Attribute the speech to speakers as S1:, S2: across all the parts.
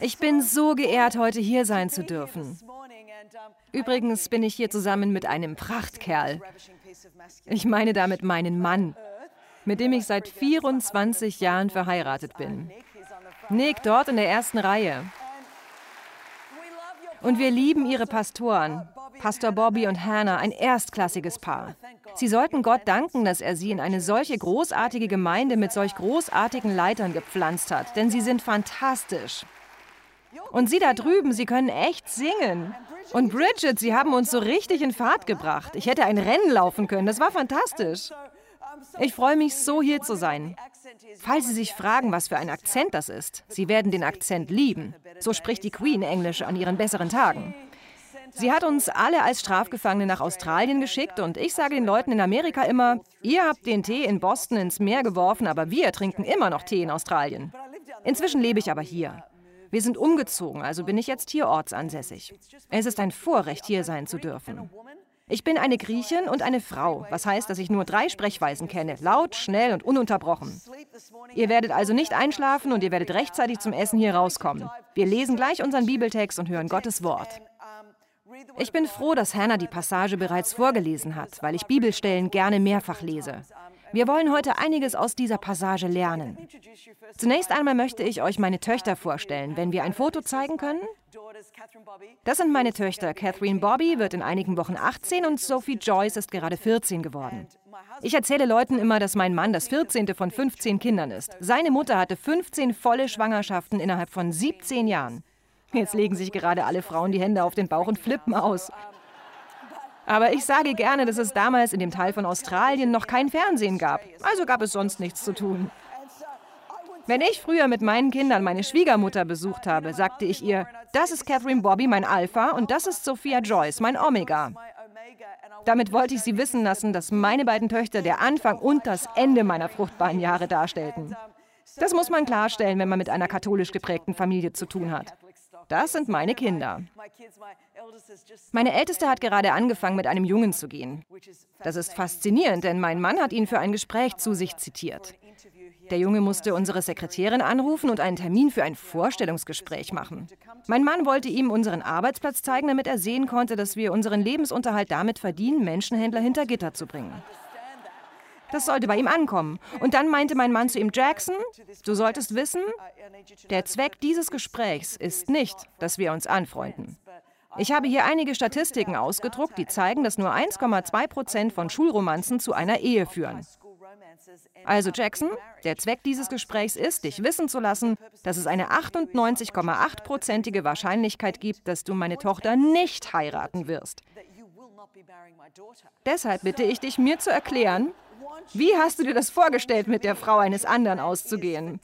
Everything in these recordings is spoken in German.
S1: Ich bin so geehrt, heute hier sein zu dürfen. Übrigens bin ich hier zusammen mit einem Prachtkerl. Ich meine damit meinen Mann, mit dem ich seit 24 Jahren verheiratet bin. Nick dort in der ersten Reihe. Und wir lieben ihre Pastoren, Pastor Bobby und Hannah, ein erstklassiges Paar. Sie sollten Gott danken, dass er sie in eine solche großartige Gemeinde mit solch großartigen Leitern gepflanzt hat, denn sie sind fantastisch. Und Sie da drüben, Sie können echt singen. Und Bridget, Sie haben uns so richtig in Fahrt gebracht. Ich hätte ein Rennen laufen können, das war fantastisch. Ich freue mich so, hier zu sein. Falls Sie sich fragen, was für ein Akzent das ist, Sie werden den Akzent lieben. So spricht die Queen Englisch an ihren besseren Tagen. Sie hat uns alle als Strafgefangene nach Australien geschickt und ich sage den Leuten in Amerika immer, ihr habt den Tee in Boston ins Meer geworfen, aber wir trinken immer noch Tee in Australien. Inzwischen lebe ich aber hier. Wir sind umgezogen, also bin ich jetzt hier ortsansässig. Es ist ein Vorrecht, hier sein zu dürfen. Ich bin eine Griechin und eine Frau, was heißt, dass ich nur drei Sprechweisen kenne, laut, schnell und ununterbrochen. Ihr werdet also nicht einschlafen und ihr werdet rechtzeitig zum Essen hier rauskommen. Wir lesen gleich unseren Bibeltext und hören Gottes Wort. Ich bin froh, dass Hannah die Passage bereits vorgelesen hat, weil ich Bibelstellen gerne mehrfach lese. Wir wollen heute einiges aus dieser Passage lernen. Zunächst einmal möchte ich euch meine Töchter vorstellen, wenn wir ein Foto zeigen können. Das sind meine Töchter. Catherine Bobby wird in einigen Wochen 18 und Sophie Joyce ist gerade 14 geworden. Ich erzähle Leuten immer, dass mein Mann das 14. von 15 Kindern ist. Seine Mutter hatte 15 volle Schwangerschaften innerhalb von 17 Jahren. Jetzt legen sich gerade alle Frauen die Hände auf den Bauch und flippen aus. Aber ich sage gerne, dass es damals in dem Teil von Australien noch kein Fernsehen gab. Also gab es sonst nichts zu tun. Wenn ich früher mit meinen Kindern meine Schwiegermutter besucht habe, sagte ich ihr, das ist Catherine Bobby, mein Alpha, und das ist Sophia Joyce, mein Omega. Damit wollte ich sie wissen lassen, dass meine beiden Töchter der Anfang und das Ende meiner fruchtbaren Jahre darstellten. Das muss man klarstellen, wenn man mit einer katholisch geprägten Familie zu tun hat. Das sind meine Kinder. Meine Älteste hat gerade angefangen, mit einem Jungen zu gehen. Das ist faszinierend, denn mein Mann hat ihn für ein Gespräch zu sich zitiert. Der Junge musste unsere Sekretärin anrufen und einen Termin für ein Vorstellungsgespräch machen. Mein Mann wollte ihm unseren Arbeitsplatz zeigen, damit er sehen konnte, dass wir unseren Lebensunterhalt damit verdienen, Menschenhändler hinter Gitter zu bringen. Das sollte bei ihm ankommen. Und dann meinte mein Mann zu ihm, Jackson, du solltest wissen, der Zweck dieses Gesprächs ist nicht, dass wir uns anfreunden. Ich habe hier einige Statistiken ausgedruckt, die zeigen, dass nur 1,2 Prozent von Schulromanzen zu einer Ehe führen. Also Jackson, der Zweck dieses Gesprächs ist, dich wissen zu lassen, dass es eine 98,8-prozentige Wahrscheinlichkeit gibt, dass du meine Tochter nicht heiraten wirst. Deshalb bitte ich dich, mir zu erklären, wie hast du dir das vorgestellt, mit der Frau eines anderen auszugehen?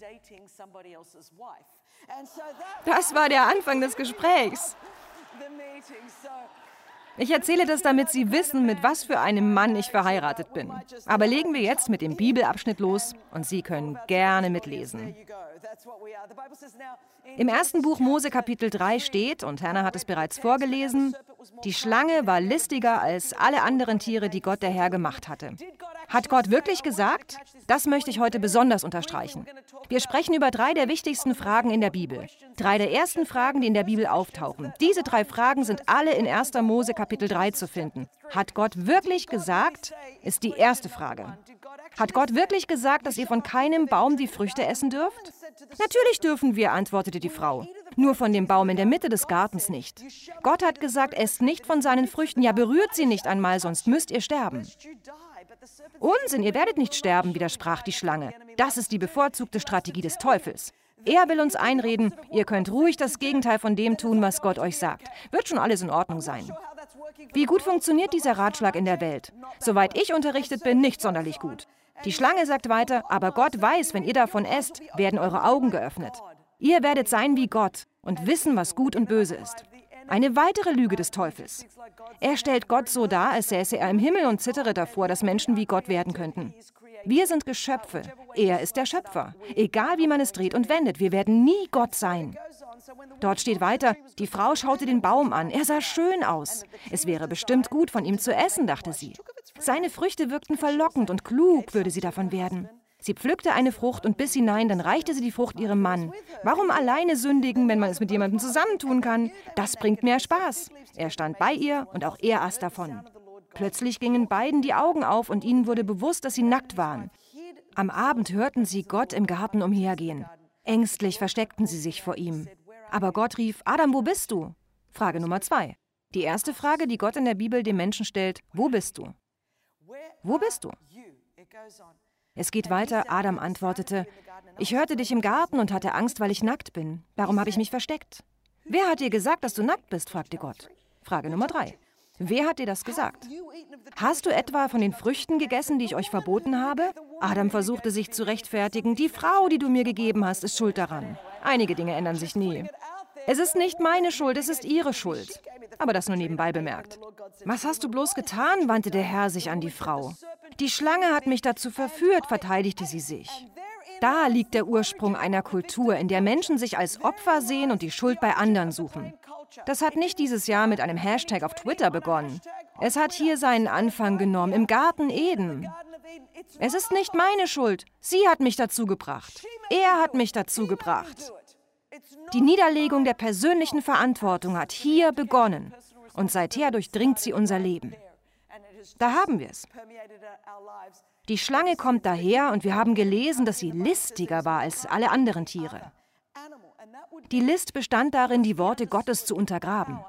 S1: Das war der Anfang des Gesprächs. Ich erzähle das, damit Sie wissen, mit was für einem Mann ich verheiratet bin. Aber legen wir jetzt mit dem Bibelabschnitt los und Sie können gerne mitlesen. Im ersten Buch Mose Kapitel 3 steht, und Hannah hat es bereits vorgelesen, die Schlange war listiger als alle anderen Tiere, die Gott der Herr gemacht hatte. Hat Gott wirklich gesagt? Das möchte ich heute besonders unterstreichen. Wir sprechen über drei der wichtigsten Fragen in der Bibel. Drei der ersten Fragen, die in der Bibel auftauchen. Diese drei Fragen sind alle in 1. Mose Kapitel 3 zu finden. Hat Gott wirklich gesagt? Ist die erste Frage. Hat Gott wirklich gesagt, dass ihr von keinem Baum die Früchte essen dürft? Natürlich dürfen wir, antwortete die Frau. Nur von dem Baum in der Mitte des Gartens nicht. Gott hat gesagt, esst nicht von seinen Früchten, ja berührt sie nicht einmal, sonst müsst ihr sterben. Unsinn, ihr werdet nicht sterben, widersprach die Schlange. Das ist die bevorzugte Strategie des Teufels. Er will uns einreden, ihr könnt ruhig das Gegenteil von dem tun, was Gott euch sagt. Wird schon alles in Ordnung sein. Wie gut funktioniert dieser Ratschlag in der Welt? Soweit ich unterrichtet bin, nicht sonderlich gut. Die Schlange sagt weiter, aber Gott weiß, wenn ihr davon esst, werden eure Augen geöffnet. Ihr werdet sein wie Gott und wissen, was gut und böse ist. Eine weitere Lüge des Teufels. Er stellt Gott so dar, als säße er im Himmel und zittere davor, dass Menschen wie Gott werden könnten. Wir sind Geschöpfe. Er ist der Schöpfer. Egal wie man es dreht und wendet, wir werden nie Gott sein. Dort steht weiter, die Frau schaute den Baum an. Er sah schön aus. Es wäre bestimmt gut, von ihm zu essen, dachte sie. Seine Früchte wirkten verlockend und klug würde sie davon werden. Sie pflückte eine Frucht und biss hinein, dann reichte sie die Frucht ihrem Mann. Warum alleine sündigen, wenn man es mit jemandem zusammentun kann? Das bringt mehr Spaß. Er stand bei ihr und auch er aß davon. Plötzlich gingen beiden die Augen auf und ihnen wurde bewusst, dass sie nackt waren. Am Abend hörten sie Gott im Garten umhergehen. Ängstlich versteckten sie sich vor ihm. Aber Gott rief, Adam, wo bist du? Frage Nummer zwei. Die erste Frage, die Gott in der Bibel dem Menschen stellt, wo bist du? Wo bist du? Es geht weiter, Adam antwortete, ich hörte dich im Garten und hatte Angst, weil ich nackt bin. Darum habe ich mich versteckt. Wer hat dir gesagt, dass du nackt bist? fragte Gott. Frage Nummer drei. Wer hat dir das gesagt? Hast du etwa von den Früchten gegessen, die ich euch verboten habe? Adam versuchte sich zu rechtfertigen. Die Frau, die du mir gegeben hast, ist schuld daran. Einige Dinge ändern sich nie. Es ist nicht meine Schuld, es ist ihre Schuld. Aber das nur nebenbei bemerkt. Was hast du bloß getan? wandte der Herr sich an die Frau. Die Schlange hat mich dazu verführt, verteidigte sie sich. Da liegt der Ursprung einer Kultur, in der Menschen sich als Opfer sehen und die Schuld bei anderen suchen. Das hat nicht dieses Jahr mit einem Hashtag auf Twitter begonnen. Es hat hier seinen Anfang genommen, im Garten Eden. Es ist nicht meine Schuld. Sie hat mich dazu gebracht. Er hat mich dazu gebracht. Die Niederlegung der persönlichen Verantwortung hat hier begonnen und seither durchdringt sie unser Leben. Da haben wir es. Die Schlange kommt daher und wir haben gelesen, dass sie listiger war als alle anderen Tiere. Die List bestand darin, die Worte Gottes zu untergraben.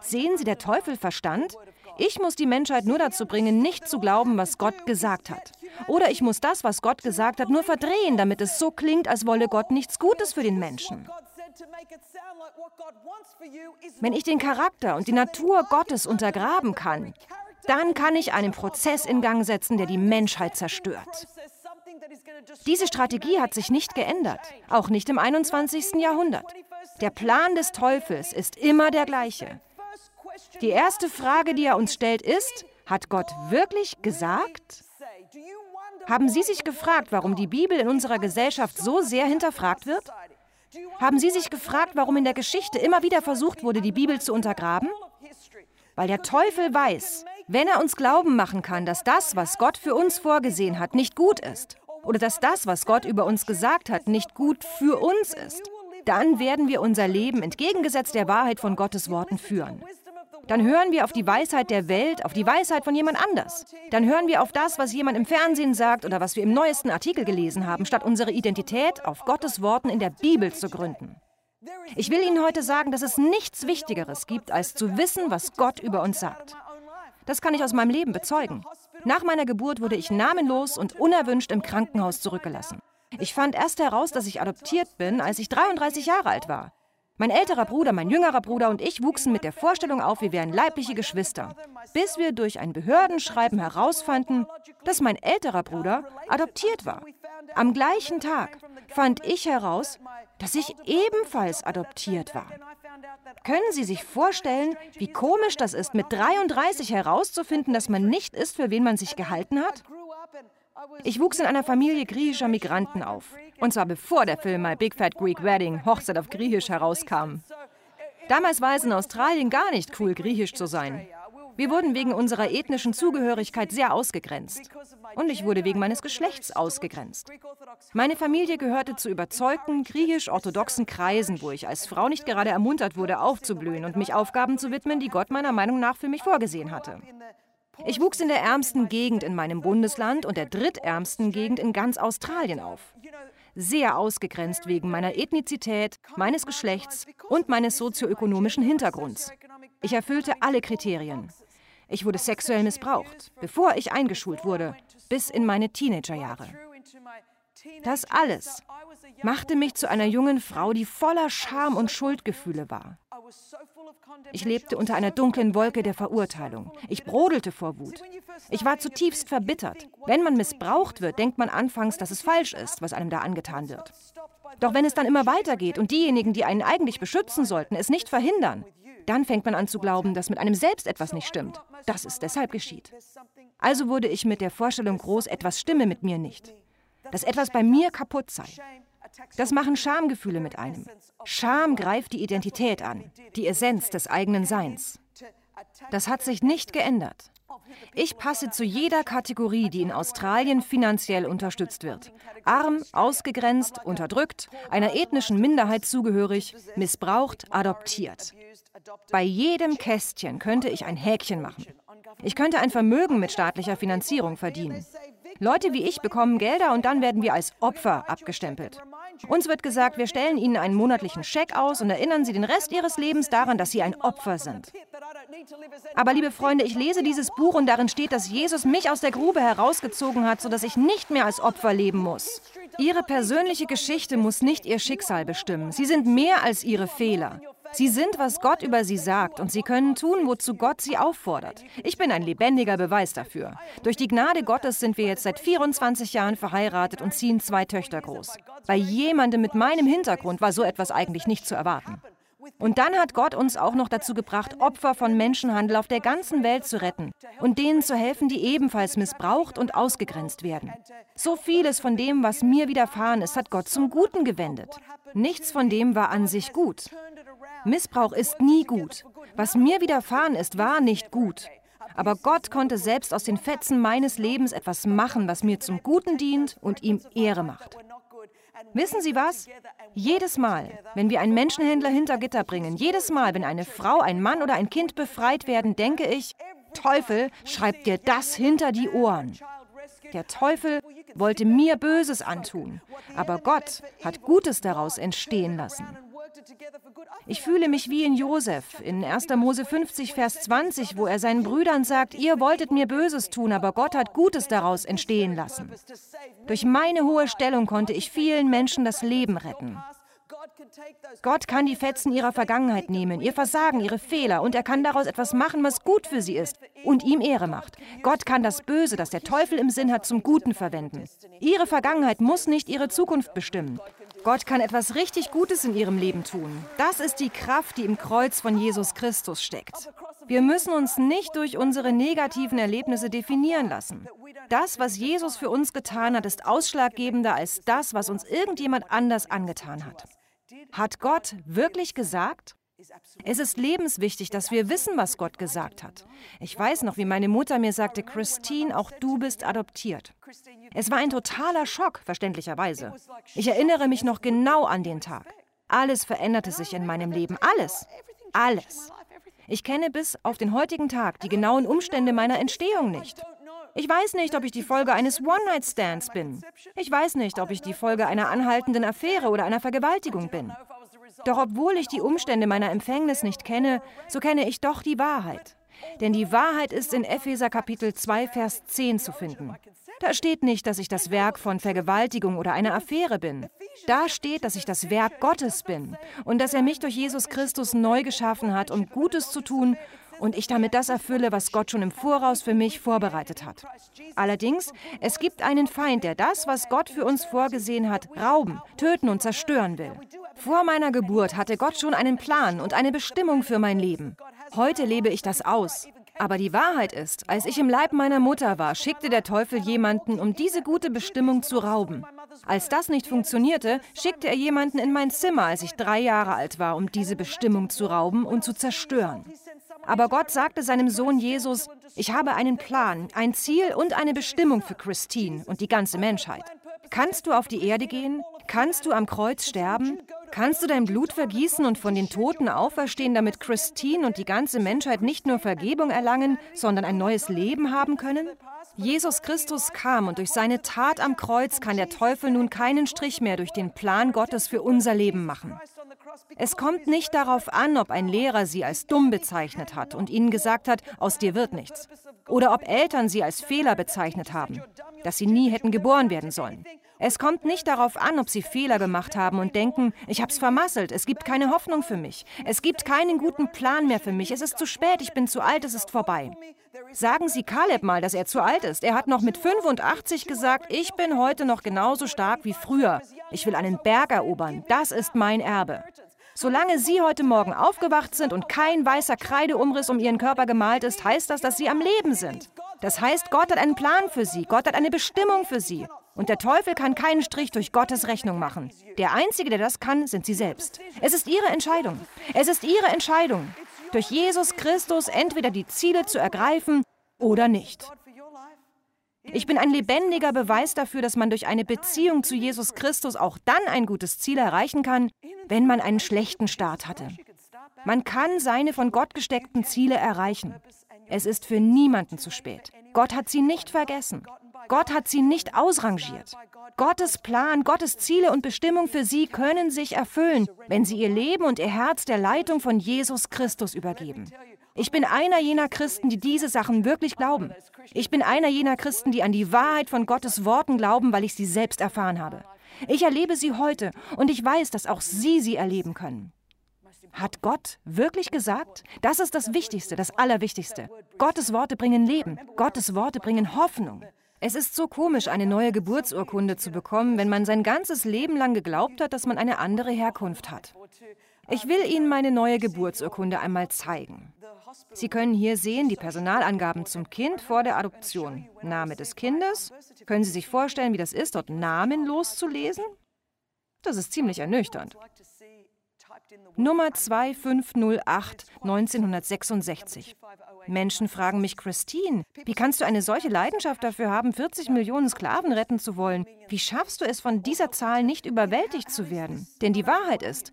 S1: Sehen Sie, der Teufel verstand, ich muss die Menschheit nur dazu bringen, nicht zu glauben, was Gott gesagt hat. Oder ich muss das, was Gott gesagt hat, nur verdrehen, damit es so klingt, als wolle Gott nichts Gutes für den Menschen. Wenn ich den Charakter und die Natur Gottes untergraben kann, dann kann ich einen Prozess in Gang setzen, der die Menschheit zerstört. Diese Strategie hat sich nicht geändert, auch nicht im 21. Jahrhundert. Der Plan des Teufels ist immer der gleiche. Die erste Frage, die er uns stellt, ist, hat Gott wirklich gesagt? Haben Sie sich gefragt, warum die Bibel in unserer Gesellschaft so sehr hinterfragt wird? Haben Sie sich gefragt, warum in der Geschichte immer wieder versucht wurde, die Bibel zu untergraben? Weil der Teufel weiß, wenn er uns glauben machen kann, dass das, was Gott für uns vorgesehen hat, nicht gut ist, oder dass das, was Gott über uns gesagt hat, nicht gut für uns ist, dann werden wir unser Leben entgegengesetzt der Wahrheit von Gottes Worten führen. Dann hören wir auf die Weisheit der Welt, auf die Weisheit von jemand anders. Dann hören wir auf das, was jemand im Fernsehen sagt oder was wir im neuesten Artikel gelesen haben, statt unsere Identität auf Gottes Worten in der Bibel zu gründen. Ich will Ihnen heute sagen, dass es nichts Wichtigeres gibt, als zu wissen, was Gott über uns sagt. Das kann ich aus meinem Leben bezeugen. Nach meiner Geburt wurde ich namenlos und unerwünscht im Krankenhaus zurückgelassen. Ich fand erst heraus, dass ich adoptiert bin, als ich 33 Jahre alt war. Mein älterer Bruder, mein jüngerer Bruder und ich wuchsen mit der Vorstellung auf, wir wären leibliche Geschwister, bis wir durch ein Behördenschreiben herausfanden, dass mein älterer Bruder adoptiert war. Am gleichen Tag fand ich heraus, dass ich ebenfalls adoptiert war. Können Sie sich vorstellen, wie komisch das ist, mit 33 herauszufinden, dass man nicht ist, für wen man sich gehalten hat? Ich wuchs in einer Familie griechischer Migranten auf. Und zwar bevor der Film My Big Fat Greek Wedding, Hochzeit auf Griechisch, herauskam. Damals war es in Australien gar nicht cool, griechisch zu sein. Wir wurden wegen unserer ethnischen Zugehörigkeit sehr ausgegrenzt. Und ich wurde wegen meines Geschlechts ausgegrenzt. Meine Familie gehörte zu überzeugten griechisch-orthodoxen Kreisen, wo ich als Frau nicht gerade ermuntert wurde, aufzublühen und mich Aufgaben zu widmen, die Gott meiner Meinung nach für mich vorgesehen hatte. Ich wuchs in der ärmsten Gegend in meinem Bundesland und der drittärmsten Gegend in ganz Australien auf. Sehr ausgegrenzt wegen meiner Ethnizität, meines Geschlechts und meines sozioökonomischen Hintergrunds. Ich erfüllte alle Kriterien. Ich wurde sexuell missbraucht, bevor ich eingeschult wurde, bis in meine Teenagerjahre. Das alles machte mich zu einer jungen Frau, die voller Scham und Schuldgefühle war. Ich lebte unter einer dunklen Wolke der Verurteilung. Ich brodelte vor Wut. Ich war zutiefst verbittert. Wenn man missbraucht wird, denkt man anfangs, dass es falsch ist, was einem da angetan wird. Doch wenn es dann immer weitergeht und diejenigen, die einen eigentlich beschützen sollten, es nicht verhindern, dann fängt man an zu glauben, dass mit einem selbst etwas nicht stimmt. Dass es deshalb geschieht. Also wurde ich mit der Vorstellung groß, etwas stimme mit mir nicht. Dass etwas bei mir kaputt sei. Das machen Schamgefühle mit einem. Scham greift die Identität an, die Essenz des eigenen Seins. Das hat sich nicht geändert. Ich passe zu jeder Kategorie, die in Australien finanziell unterstützt wird. Arm, ausgegrenzt, unterdrückt, einer ethnischen Minderheit zugehörig, missbraucht, adoptiert. Bei jedem Kästchen könnte ich ein Häkchen machen. Ich könnte ein Vermögen mit staatlicher Finanzierung verdienen. Leute wie ich bekommen Gelder und dann werden wir als Opfer abgestempelt. Uns wird gesagt, wir stellen ihnen einen monatlichen Scheck aus und erinnern sie den Rest ihres Lebens daran, dass sie ein Opfer sind. Aber liebe Freunde, ich lese dieses Buch und darin steht, dass Jesus mich aus der Grube herausgezogen hat, sodass ich nicht mehr als Opfer leben muss. Ihre persönliche Geschichte muss nicht ihr Schicksal bestimmen. Sie sind mehr als ihre Fehler. Sie sind, was Gott über sie sagt, und sie können tun, wozu Gott sie auffordert. Ich bin ein lebendiger Beweis dafür. Durch die Gnade Gottes sind wir jetzt seit 24 Jahren verheiratet und ziehen zwei Töchter groß. Bei jemandem mit meinem Hintergrund war so etwas eigentlich nicht zu erwarten. Und dann hat Gott uns auch noch dazu gebracht, Opfer von Menschenhandel auf der ganzen Welt zu retten und denen zu helfen, die ebenfalls missbraucht und ausgegrenzt werden. So vieles von dem, was mir widerfahren ist, hat Gott zum Guten gewendet. Nichts von dem war an sich gut. Missbrauch ist nie gut. Was mir widerfahren ist, war nicht gut. Aber Gott konnte selbst aus den Fetzen meines Lebens etwas machen, was mir zum Guten dient und ihm Ehre macht. Wissen Sie was? Jedes Mal, wenn wir einen Menschenhändler hinter Gitter bringen, jedes Mal, wenn eine Frau, ein Mann oder ein Kind befreit werden, denke ich, Teufel, schreib dir das hinter die Ohren. Der Teufel wollte mir Böses antun, aber Gott hat Gutes daraus entstehen lassen. Ich fühle mich wie in Josef in 1. Mose 50, Vers 20, wo er seinen Brüdern sagt, ihr wolltet mir Böses tun, aber Gott hat Gutes daraus entstehen lassen. Durch meine hohe Stellung konnte ich vielen Menschen das Leben retten. Gott kann die Fetzen ihrer Vergangenheit nehmen, ihr Versagen, ihre Fehler, und er kann daraus etwas machen, was gut für sie ist und ihm Ehre macht. Gott kann das Böse, das der Teufel im Sinn hat, zum Guten verwenden. Ihre Vergangenheit muss nicht ihre Zukunft bestimmen. Gott kann etwas richtig Gutes in ihrem Leben tun. Das ist die Kraft, die im Kreuz von Jesus Christus steckt. Wir müssen uns nicht durch unsere negativen Erlebnisse definieren lassen. Das, was Jesus für uns getan hat, ist ausschlaggebender als das, was uns irgendjemand anders angetan hat. Hat Gott wirklich gesagt? Es ist lebenswichtig, dass wir wissen, was Gott gesagt hat. Ich weiß noch, wie meine Mutter mir sagte, Christine, auch du bist adoptiert. Es war ein totaler Schock, verständlicherweise. Ich erinnere mich noch genau an den Tag. Alles veränderte sich in meinem Leben. Alles. Alles. Ich kenne bis auf den heutigen Tag die genauen Umstände meiner Entstehung nicht. Ich weiß nicht, ob ich die Folge eines One-Night-Stands bin. Ich weiß nicht, ob ich die Folge einer anhaltenden Affäre oder einer Vergewaltigung bin. Doch obwohl ich die Umstände meiner Empfängnis nicht kenne, so kenne ich doch die Wahrheit. Denn die Wahrheit ist in Epheser Kapitel 2, Vers 10 zu finden. Da steht nicht, dass ich das Werk von Vergewaltigung oder einer Affäre bin. Da steht, dass ich das Werk Gottes bin und dass er mich durch Jesus Christus neu geschaffen hat, um Gutes zu tun und ich damit das erfülle, was Gott schon im Voraus für mich vorbereitet hat. Allerdings, es gibt einen Feind, der das, was Gott für uns vorgesehen hat, rauben, töten und zerstören will. Vor meiner Geburt hatte Gott schon einen Plan und eine Bestimmung für mein Leben. Heute lebe ich das aus. Aber die Wahrheit ist, als ich im Leib meiner Mutter war, schickte der Teufel jemanden, um diese gute Bestimmung zu rauben. Als das nicht funktionierte, schickte er jemanden in mein Zimmer, als ich drei Jahre alt war, um diese Bestimmung zu rauben und zu zerstören. Aber Gott sagte seinem Sohn Jesus, ich habe einen Plan, ein Ziel und eine Bestimmung für Christine und die ganze Menschheit. Kannst du auf die Erde gehen? Kannst du am Kreuz sterben? Kannst du dein Blut vergießen und von den Toten auferstehen, damit Christine und die ganze Menschheit nicht nur Vergebung erlangen, sondern ein neues Leben haben können? Jesus Christus kam und durch seine Tat am Kreuz kann der Teufel nun keinen Strich mehr durch den Plan Gottes für unser Leben machen. Es kommt nicht darauf an, ob ein Lehrer sie als dumm bezeichnet hat und ihnen gesagt hat, aus dir wird nichts. Oder ob Eltern sie als Fehler bezeichnet haben, dass sie nie hätten geboren werden sollen. Es kommt nicht darauf an, ob sie Fehler gemacht haben und denken, ich hab's vermasselt, es gibt keine Hoffnung für mich, es gibt keinen guten Plan mehr für mich, es ist zu spät, ich bin zu alt, es ist vorbei. Sagen Sie Kaleb mal, dass er zu alt ist. Er hat noch mit 85 gesagt, ich bin heute noch genauso stark wie früher. Ich will einen Berg erobern, das ist mein Erbe. Solange Sie heute Morgen aufgewacht sind und kein weißer Kreideumriss um Ihren Körper gemalt ist, heißt das, dass Sie am Leben sind. Das heißt, Gott hat einen Plan für Sie, Gott hat eine Bestimmung für Sie. Und der Teufel kann keinen Strich durch Gottes Rechnung machen. Der Einzige, der das kann, sind Sie selbst. Es ist Ihre Entscheidung. Es ist Ihre Entscheidung. durch Jesus Christus entweder die Ziele zu ergreifen oder nicht. Ich bin ein lebendiger Beweis dafür, dass man durch eine Beziehung zu Jesus Christus auch dann ein gutes Ziel erreichen kann, wenn man einen schlechten Start hatte. Man kann seine von Gott gesteckten Ziele erreichen. Es ist für niemanden zu spät. Gott hat sie nicht vergessen. Gott hat sie nicht ausrangiert. Gottes Plan, Gottes Ziele und Bestimmung für sie können sich erfüllen, wenn sie ihr Leben und ihr Herz der Leitung von Jesus Christus übergeben. Ich bin einer jener Christen, die diese Sachen wirklich glauben. Ich bin einer jener Christen, die an die Wahrheit von Gottes Worten glauben, weil ich sie selbst erfahren habe. Ich erlebe sie heute und ich weiß, dass auch Sie sie erleben können. Hat Gott wirklich gesagt? Das ist das Wichtigste, das Allerwichtigste. Gottes Worte bringen Leben. Gottes Worte bringen Hoffnung. Es ist so komisch, eine neue Geburtsurkunde zu bekommen, wenn man sein ganzes Leben lang geglaubt hat, dass man eine andere Herkunft hat. Ich will Ihnen meine neue Geburtsurkunde einmal zeigen. Sie können hier sehen die Personalangaben zum Kind vor der Adoption. Name des Kindes. Können Sie sich vorstellen, wie das ist, dort Namen loszulesen? Das ist ziemlich ernüchternd. Nummer 2508 1966. Menschen fragen mich, Christine, wie kannst du eine solche Leidenschaft dafür haben, 40 Millionen Sklaven retten zu wollen? Wie schaffst du es, von dieser Zahl nicht überwältigt zu werden? Denn die Wahrheit ist,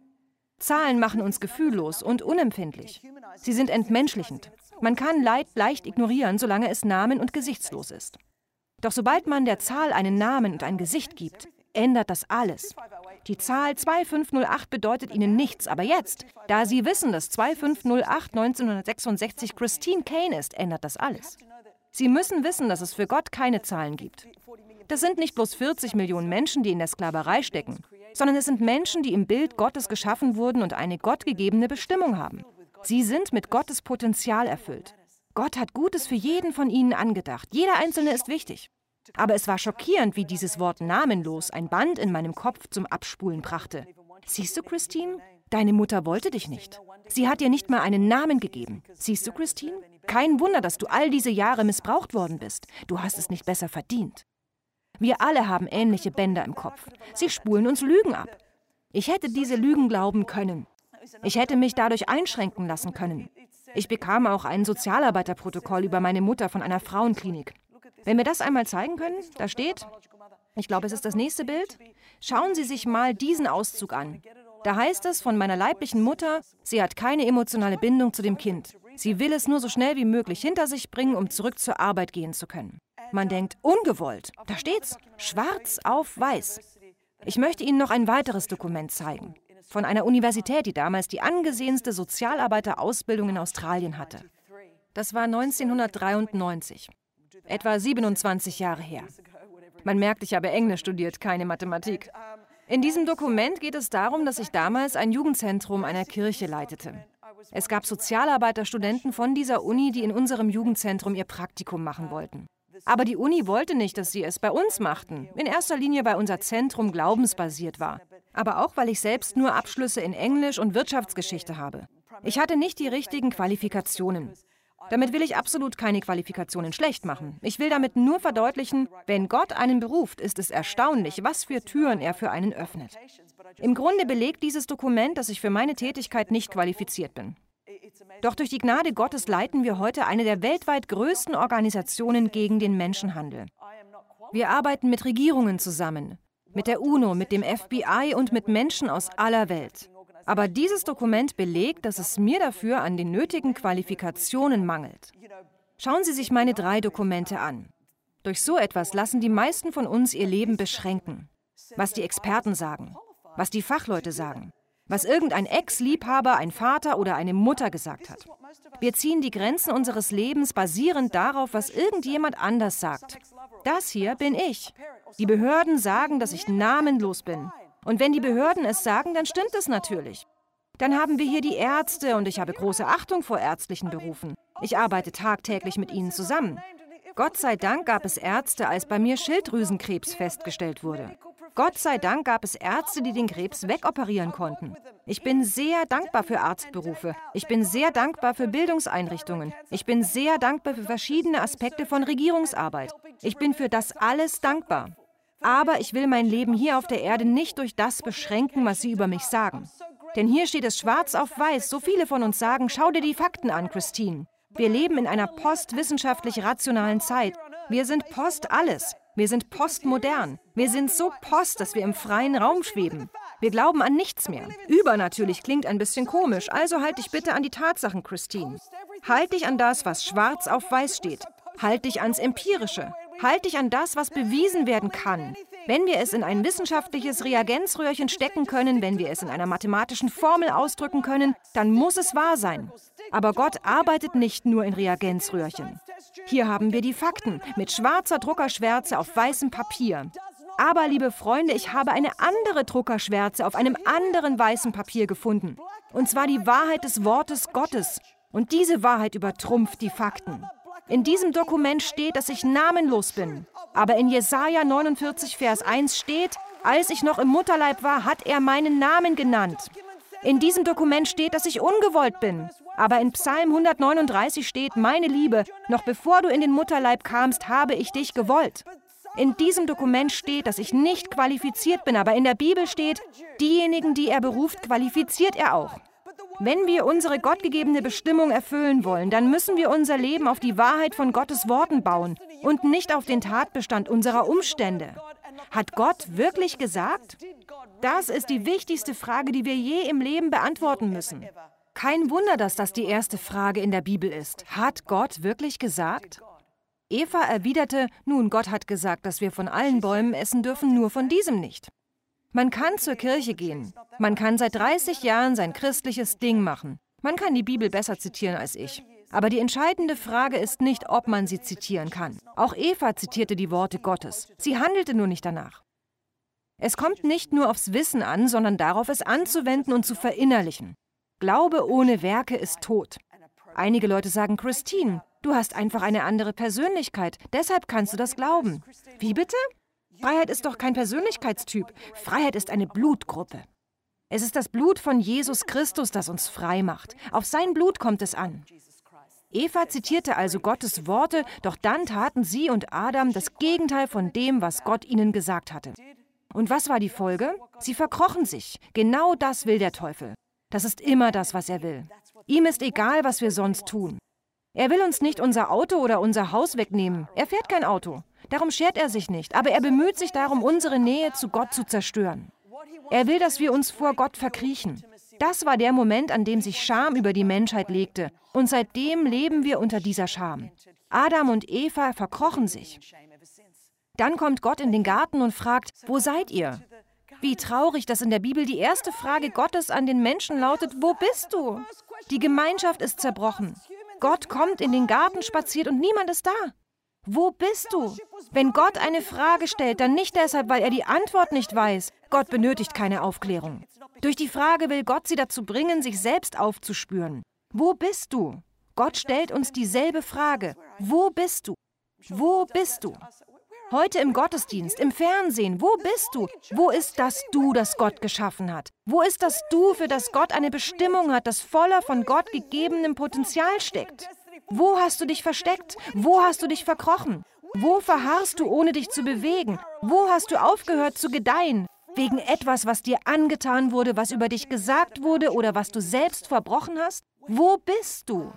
S1: Zahlen machen uns gefühllos und unempfindlich. Sie sind entmenschlichend. Man kann Leid leicht ignorieren, solange es namen- und gesichtslos ist. Doch sobald man der Zahl einen Namen und ein Gesicht gibt, ändert das alles. Die Zahl 2508 bedeutet Ihnen nichts, aber jetzt, da Sie wissen, dass 2508 1966 Christine Kane ist, ändert das alles. Sie müssen wissen, dass es für Gott keine Zahlen gibt. Das sind nicht bloß 40 Millionen Menschen, die in der Sklaverei stecken, sondern es sind Menschen, die im Bild Gottes geschaffen wurden und eine gottgegebene Bestimmung haben. Sie sind mit Gottes Potenzial erfüllt. Gott hat Gutes für jeden von ihnen angedacht. Jeder Einzelne ist wichtig. Aber es war schockierend, wie dieses Wort namenlos ein Band in meinem Kopf zum Abspulen brachte. Siehst du, Christine? Deine Mutter wollte dich nicht. Sie hat dir nicht mal einen Namen gegeben. Siehst du, Christine? Kein Wunder, dass du all diese Jahre missbraucht worden bist. Du hast es nicht besser verdient. Wir alle haben ähnliche Bänder im Kopf. Sie spulen uns Lügen ab. Ich hätte diese Lügen glauben können. Ich hätte mich dadurch einschränken lassen können. Ich bekam auch ein Sozialarbeiterprotokoll über meine Mutter von einer Frauenklinik. Wenn wir das einmal zeigen können, da steht, ich glaube, es ist das nächste Bild, schauen Sie sich mal diesen Auszug an. Da heißt es von meiner leiblichen Mutter, sie hat keine emotionale Bindung zu dem Kind. Sie will es nur so schnell wie möglich hinter sich bringen, um zurück zur Arbeit gehen zu können. Man denkt, ungewollt. Da steht's, schwarz auf weiß. Ich möchte Ihnen noch ein weiteres Dokument zeigen. Von einer Universität, die damals die angesehenste Sozialarbeiterausbildung in Australien hatte. Das war 1993 etwa 27 Jahre her. Man merkt, ich habe Englisch studiert, keine Mathematik. In diesem Dokument geht es darum, dass ich damals ein Jugendzentrum einer Kirche leitete. Es gab Sozialarbeiterstudenten von dieser Uni, die in unserem Jugendzentrum ihr Praktikum machen wollten. Aber die Uni wollte nicht, dass sie es bei uns machten. In erster Linie, weil unser Zentrum glaubensbasiert war. Aber auch, weil ich selbst nur Abschlüsse in Englisch und Wirtschaftsgeschichte habe. Ich hatte nicht die richtigen Qualifikationen. Damit will ich absolut keine Qualifikationen schlecht machen. Ich will damit nur verdeutlichen, wenn Gott einen beruft, ist es erstaunlich, was für Türen er für einen öffnet. Im Grunde belegt dieses Dokument, dass ich für meine Tätigkeit nicht qualifiziert bin. Doch durch die Gnade Gottes leiten wir heute eine der weltweit größten Organisationen gegen den Menschenhandel. Wir arbeiten mit Regierungen zusammen, mit der UNO, mit dem FBI und mit Menschen aus aller Welt. Aber dieses Dokument belegt, dass es mir dafür an den nötigen Qualifikationen mangelt. Schauen Sie sich meine drei Dokumente an. Durch so etwas lassen die meisten von uns ihr Leben beschränken. Was die Experten sagen, was die Fachleute sagen, was irgendein Ex-Liebhaber, ein Vater oder eine Mutter gesagt hat. Wir ziehen die Grenzen unseres Lebens basierend darauf, was irgendjemand anders sagt. Das hier bin ich. Die Behörden sagen, dass ich namenlos bin. Und wenn die Behörden es sagen, dann stimmt es natürlich. Dann haben wir hier die Ärzte und ich habe große Achtung vor ärztlichen Berufen. Ich arbeite tagtäglich mit ihnen zusammen. Gott sei Dank gab es Ärzte, als bei mir Schilddrüsenkrebs festgestellt wurde. Gott sei Dank gab es Ärzte, die den Krebs wegoperieren konnten. Ich bin sehr dankbar für Arztberufe. Ich bin sehr dankbar für Bildungseinrichtungen. Ich bin sehr dankbar für verschiedene Aspekte von Regierungsarbeit. Ich bin für das alles dankbar. Aber ich will mein Leben hier auf der Erde nicht durch das beschränken, was Sie über mich sagen. Denn hier steht es schwarz auf weiß. So viele von uns sagen, schau dir die Fakten an, Christine. Wir leben in einer postwissenschaftlich rationalen Zeit. Wir sind post alles. Wir sind postmodern. Wir sind so post, dass wir im freien Raum schweben. Wir glauben an nichts mehr. Übernatürlich klingt ein bisschen komisch, also halt dich bitte an die Tatsachen, Christine. Halt dich an das, was schwarz auf weiß steht. Halt dich ans Empirische. Halt dich an das, was bewiesen werden kann. Wenn wir es in ein wissenschaftliches Reagenzröhrchen stecken können, wenn wir es in einer mathematischen Formel ausdrücken können, dann muss es wahr sein. Aber Gott arbeitet nicht nur in Reagenzröhrchen. Hier haben wir die Fakten mit schwarzer Druckerschwärze auf weißem Papier. Aber, liebe Freunde, ich habe eine andere Druckerschwärze auf einem anderen weißen Papier gefunden. Und zwar die Wahrheit des Wortes Gottes. Und diese Wahrheit übertrumpft die Fakten. In diesem Dokument steht, dass ich namenlos bin. Aber in Jesaja 49, Vers 1 steht, als ich noch im Mutterleib war, hat er meinen Namen genannt. In diesem Dokument steht, dass ich ungewollt bin. Aber in Psalm 139 steht, meine Liebe, noch bevor du in den Mutterleib kamst, habe ich dich gewollt. In diesem Dokument steht, dass ich nicht qualifiziert bin, aber in der Bibel steht, diejenigen, die er beruft, qualifiziert er auch. Wenn wir unsere gottgegebene Bestimmung erfüllen wollen, dann müssen wir unser Leben auf die Wahrheit von Gottes Worten bauen und nicht auf den Tatbestand unserer Umstände. Hat Gott wirklich gesagt? Das ist die wichtigste Frage, die wir je im Leben beantworten müssen. Kein Wunder, dass das die erste Frage in der Bibel ist. Hat Gott wirklich gesagt? Eva erwiderte, nun, Gott hat gesagt, dass wir von allen Bäumen essen dürfen, nur von diesem nicht. Man kann zur Kirche gehen. Man kann seit 30 Jahren sein christliches Ding machen. Man kann die Bibel besser zitieren als ich. Aber die entscheidende Frage ist nicht, ob man sie zitieren kann. Auch Eva zitierte die Worte Gottes. Sie handelte nur nicht danach. Es kommt nicht nur aufs Wissen an, sondern darauf, es anzuwenden und zu verinnerlichen. Glaube ohne Werke ist tot. Einige Leute sagen, Christine, Du hast einfach eine andere Persönlichkeit. Deshalb kannst du das glauben. Wie bitte? Freiheit ist doch kein Persönlichkeitstyp. Freiheit ist eine Blutgruppe. Es ist das Blut von Jesus Christus, das uns frei macht. Auf sein Blut kommt es an. Eva zitierte also Gottes Worte, doch dann taten sie und Adam das Gegenteil von dem, was Gott ihnen gesagt hatte. Und was war die Folge? Sie verkrochen sich. Genau das will der Teufel. Das ist immer das, was er will. Ihm ist egal, was wir sonst tun. Er will uns nicht unser Auto oder unser Haus wegnehmen. Er fährt kein Auto. Darum schert er sich nicht. Aber er bemüht sich darum, unsere Nähe zu Gott zu zerstören. Er will, dass wir uns vor Gott verkriechen. Das war der Moment, an dem sich Scham über die Menschheit legte. Und seitdem leben wir unter dieser Scham. Adam und Eva verkrochen sich. Dann kommt Gott in den Garten und fragt, wo seid ihr? Wie traurig, dass in der Bibel die erste Frage Gottes an den Menschen lautet, wo bist du? Die Gemeinschaft ist zerbrochen. Gott kommt in den Garten spaziert und niemand ist da. Wo bist du? Wenn Gott eine Frage stellt, dann nicht deshalb, weil er die Antwort nicht weiß. Gott benötigt keine Aufklärung. Durch die Frage will Gott sie dazu bringen, sich selbst aufzuspüren. Wo bist du? Gott stellt uns dieselbe Frage. Wo bist du? Wo bist du? Heute im Gottesdienst, im Fernsehen, wo bist du? Wo ist das Du, das Gott geschaffen hat? Wo ist das Du, für das Gott eine Bestimmung hat, das voller von Gott gegebenem Potenzial steckt? Wo hast du dich versteckt? Wo hast du dich verkrochen? Wo verharrst du, ohne dich zu bewegen? Wo hast du aufgehört zu gedeihen? Wegen etwas, was dir angetan wurde, was über dich gesagt wurde oder was du selbst verbrochen hast? Wo bist du?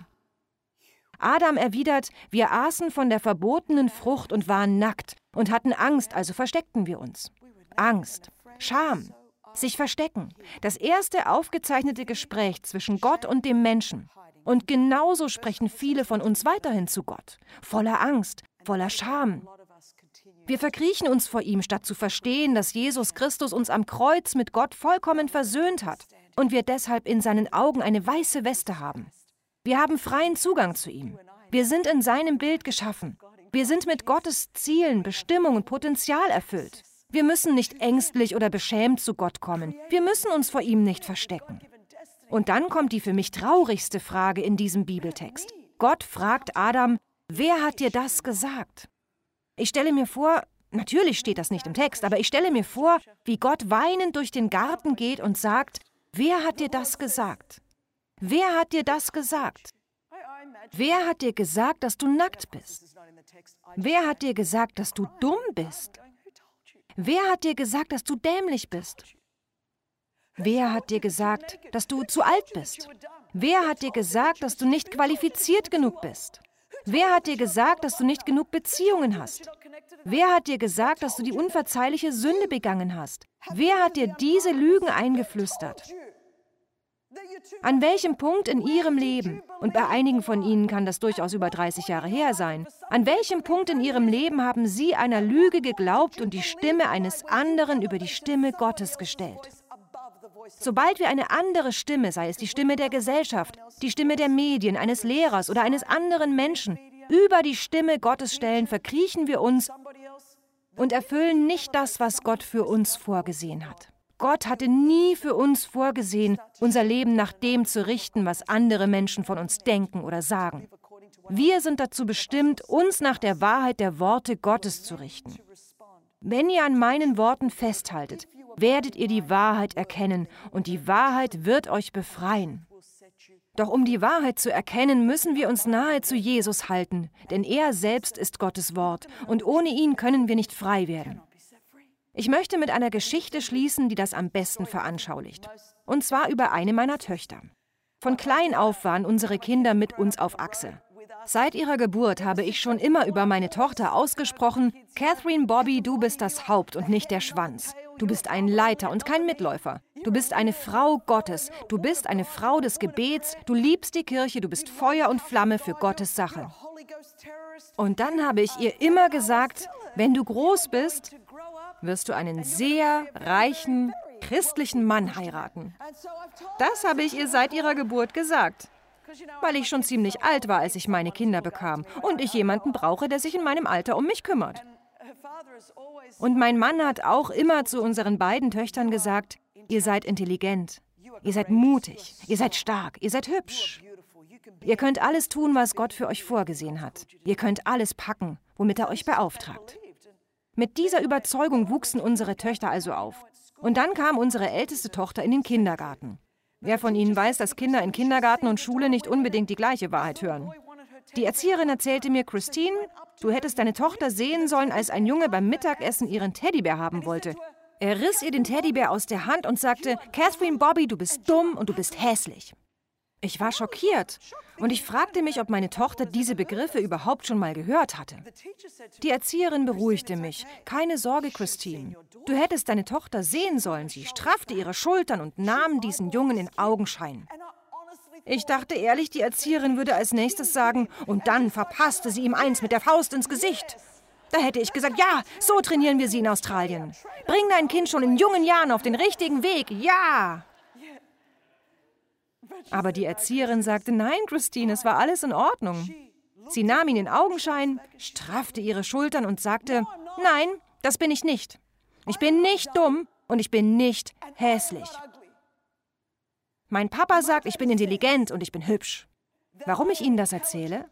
S1: Adam erwidert, wir aßen von der verbotenen Frucht und waren nackt und hatten Angst, also versteckten wir uns. Angst, Scham, sich verstecken. Das erste aufgezeichnete Gespräch zwischen Gott und dem Menschen. Und genauso sprechen viele von uns weiterhin zu Gott, voller Angst, voller Scham. Wir verkriechen uns vor ihm, statt zu verstehen, dass Jesus Christus uns am Kreuz mit Gott vollkommen versöhnt hat und wir deshalb in seinen Augen eine weiße Weste haben. Wir haben freien Zugang zu ihm. Wir sind in seinem Bild geschaffen. Wir sind mit Gottes Zielen, Bestimmungen, Potenzial erfüllt. Wir müssen nicht ängstlich oder beschämt zu Gott kommen. Wir müssen uns vor ihm nicht verstecken. Und dann kommt die für mich traurigste Frage in diesem Bibeltext. Gott fragt Adam, wer hat dir das gesagt? Ich stelle mir vor, natürlich steht das nicht im Text, aber ich stelle mir vor, wie Gott weinend durch den Garten geht und sagt, wer hat dir das gesagt? Wer hat dir das gesagt? Wer hat dir gesagt, dass du nackt bist? Wer hat dir gesagt, dass du dumm bist? Wer hat dir gesagt, dass du dämlich bist? Wer hat dir gesagt, dass du zu alt bist? Wer hat dir gesagt, dass du nicht qualifiziert genug bist? Wer hat dir gesagt, dass du nicht genug Beziehungen hast? Wer hat dir gesagt, dass du die unverzeihliche Sünde begangen hast? Wer hat dir diese Lügen eingeflüstert? An welchem Punkt in Ihrem Leben, und bei einigen von Ihnen kann das durchaus über 30 Jahre her sein, an welchem Punkt in Ihrem Leben haben Sie einer Lüge geglaubt und die Stimme eines anderen über die Stimme Gottes gestellt? Sobald wir eine andere Stimme, sei es die Stimme der Gesellschaft, die Stimme der Medien, eines Lehrers oder eines anderen Menschen, über die Stimme Gottes stellen, verkriechen wir uns und erfüllen nicht das, was Gott für uns vorgesehen hat. Gott hatte nie für uns vorgesehen, unser Leben nach dem zu richten, was andere Menschen von uns denken oder sagen. Wir sind dazu bestimmt, uns nach der Wahrheit der Worte Gottes zu richten. Wenn ihr an meinen Worten festhaltet, werdet ihr die Wahrheit erkennen und die Wahrheit wird euch befreien. Doch um die Wahrheit zu erkennen, müssen wir uns nahe zu Jesus halten, denn er selbst ist Gottes Wort und ohne ihn können wir nicht frei werden. Ich möchte mit einer Geschichte schließen, die das am besten veranschaulicht. Und zwar über eine meiner Töchter. Von klein auf waren unsere Kinder mit uns auf Achse. Seit ihrer Geburt habe ich schon immer über meine Tochter ausgesprochen, Catherine Bobby, du bist das Haupt und nicht der Schwanz. Du bist ein Leiter und kein Mitläufer. Du bist eine Frau Gottes. Du bist eine Frau des Gebets. Du liebst die Kirche. Du bist Feuer und Flamme für Gottes Sache. Und dann habe ich ihr immer gesagt, wenn du groß bist, wirst du einen sehr reichen, christlichen Mann heiraten. Das habe ich ihr seit ihrer Geburt gesagt, weil ich schon ziemlich alt war, als ich meine Kinder bekam und ich jemanden brauche, der sich in meinem Alter um mich kümmert. Und mein Mann hat auch immer zu unseren beiden Töchtern gesagt, ihr seid intelligent, ihr seid mutig, ihr seid stark, ihr seid hübsch. Ihr könnt alles tun, was Gott für euch vorgesehen hat. Ihr könnt alles packen, womit er euch beauftragt. Mit dieser Überzeugung wuchsen unsere Töchter also auf. Und dann kam unsere älteste Tochter in den Kindergarten. Wer von Ihnen weiß, dass Kinder in Kindergarten und Schule nicht unbedingt die gleiche Wahrheit hören? Die Erzieherin erzählte mir, Christine, du hättest deine Tochter sehen sollen, als ein Junge beim Mittagessen ihren Teddybär haben wollte. Er riss ihr den Teddybär aus der Hand und sagte, Catherine Bobby, du bist dumm und du bist hässlich. Ich war schockiert und ich fragte mich, ob meine Tochter diese Begriffe überhaupt schon mal gehört hatte. Die Erzieherin beruhigte mich. Keine Sorge, Christine. Du hättest deine Tochter sehen sollen. Sie straffte ihre Schultern und nahm diesen Jungen in Augenschein. Ich dachte ehrlich, die Erzieherin würde als nächstes sagen, und dann verpasste sie ihm eins mit der Faust ins Gesicht. Da hätte ich gesagt, ja, so trainieren wir sie in Australien. Bring dein Kind schon in jungen Jahren auf den richtigen Weg, ja. Aber die Erzieherin sagte, nein, Christine, es war alles in Ordnung. Sie nahm ihn in Augenschein, straffte ihre Schultern und sagte, nein, das bin ich nicht. Ich bin nicht dumm und ich bin nicht hässlich. Mein Papa sagt, ich bin intelligent und ich bin hübsch. Warum ich Ihnen das erzähle?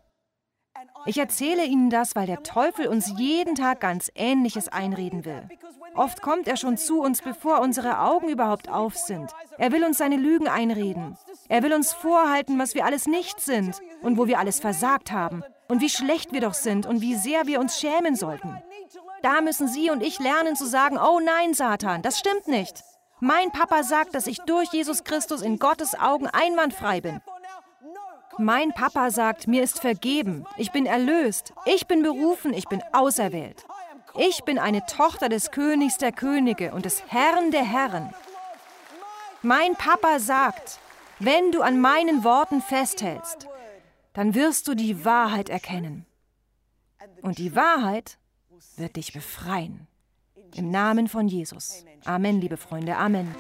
S1: Ich erzähle Ihnen das, weil der Teufel uns jeden Tag ganz Ähnliches einreden will. Oft kommt er schon zu uns, bevor unsere Augen überhaupt auf sind. Er will uns seine Lügen einreden. Er will uns vorhalten, was wir alles nicht sind und wo wir alles versagt haben und wie schlecht wir doch sind und wie sehr wir uns schämen sollten. Da müssen Sie und ich lernen zu sagen, oh nein, Satan, das stimmt nicht. Mein Papa sagt, dass ich durch Jesus Christus in Gottes Augen einwandfrei bin. Mein Papa sagt, mir ist vergeben, ich bin erlöst, ich bin berufen, ich bin auserwählt. Ich bin eine Tochter des Königs der Könige und des Herrn der Herren. Mein Papa sagt, wenn du an meinen Worten festhältst, dann wirst du die Wahrheit erkennen. Und die Wahrheit wird dich befreien. Im Namen von Jesus. Amen, liebe Freunde. Amen.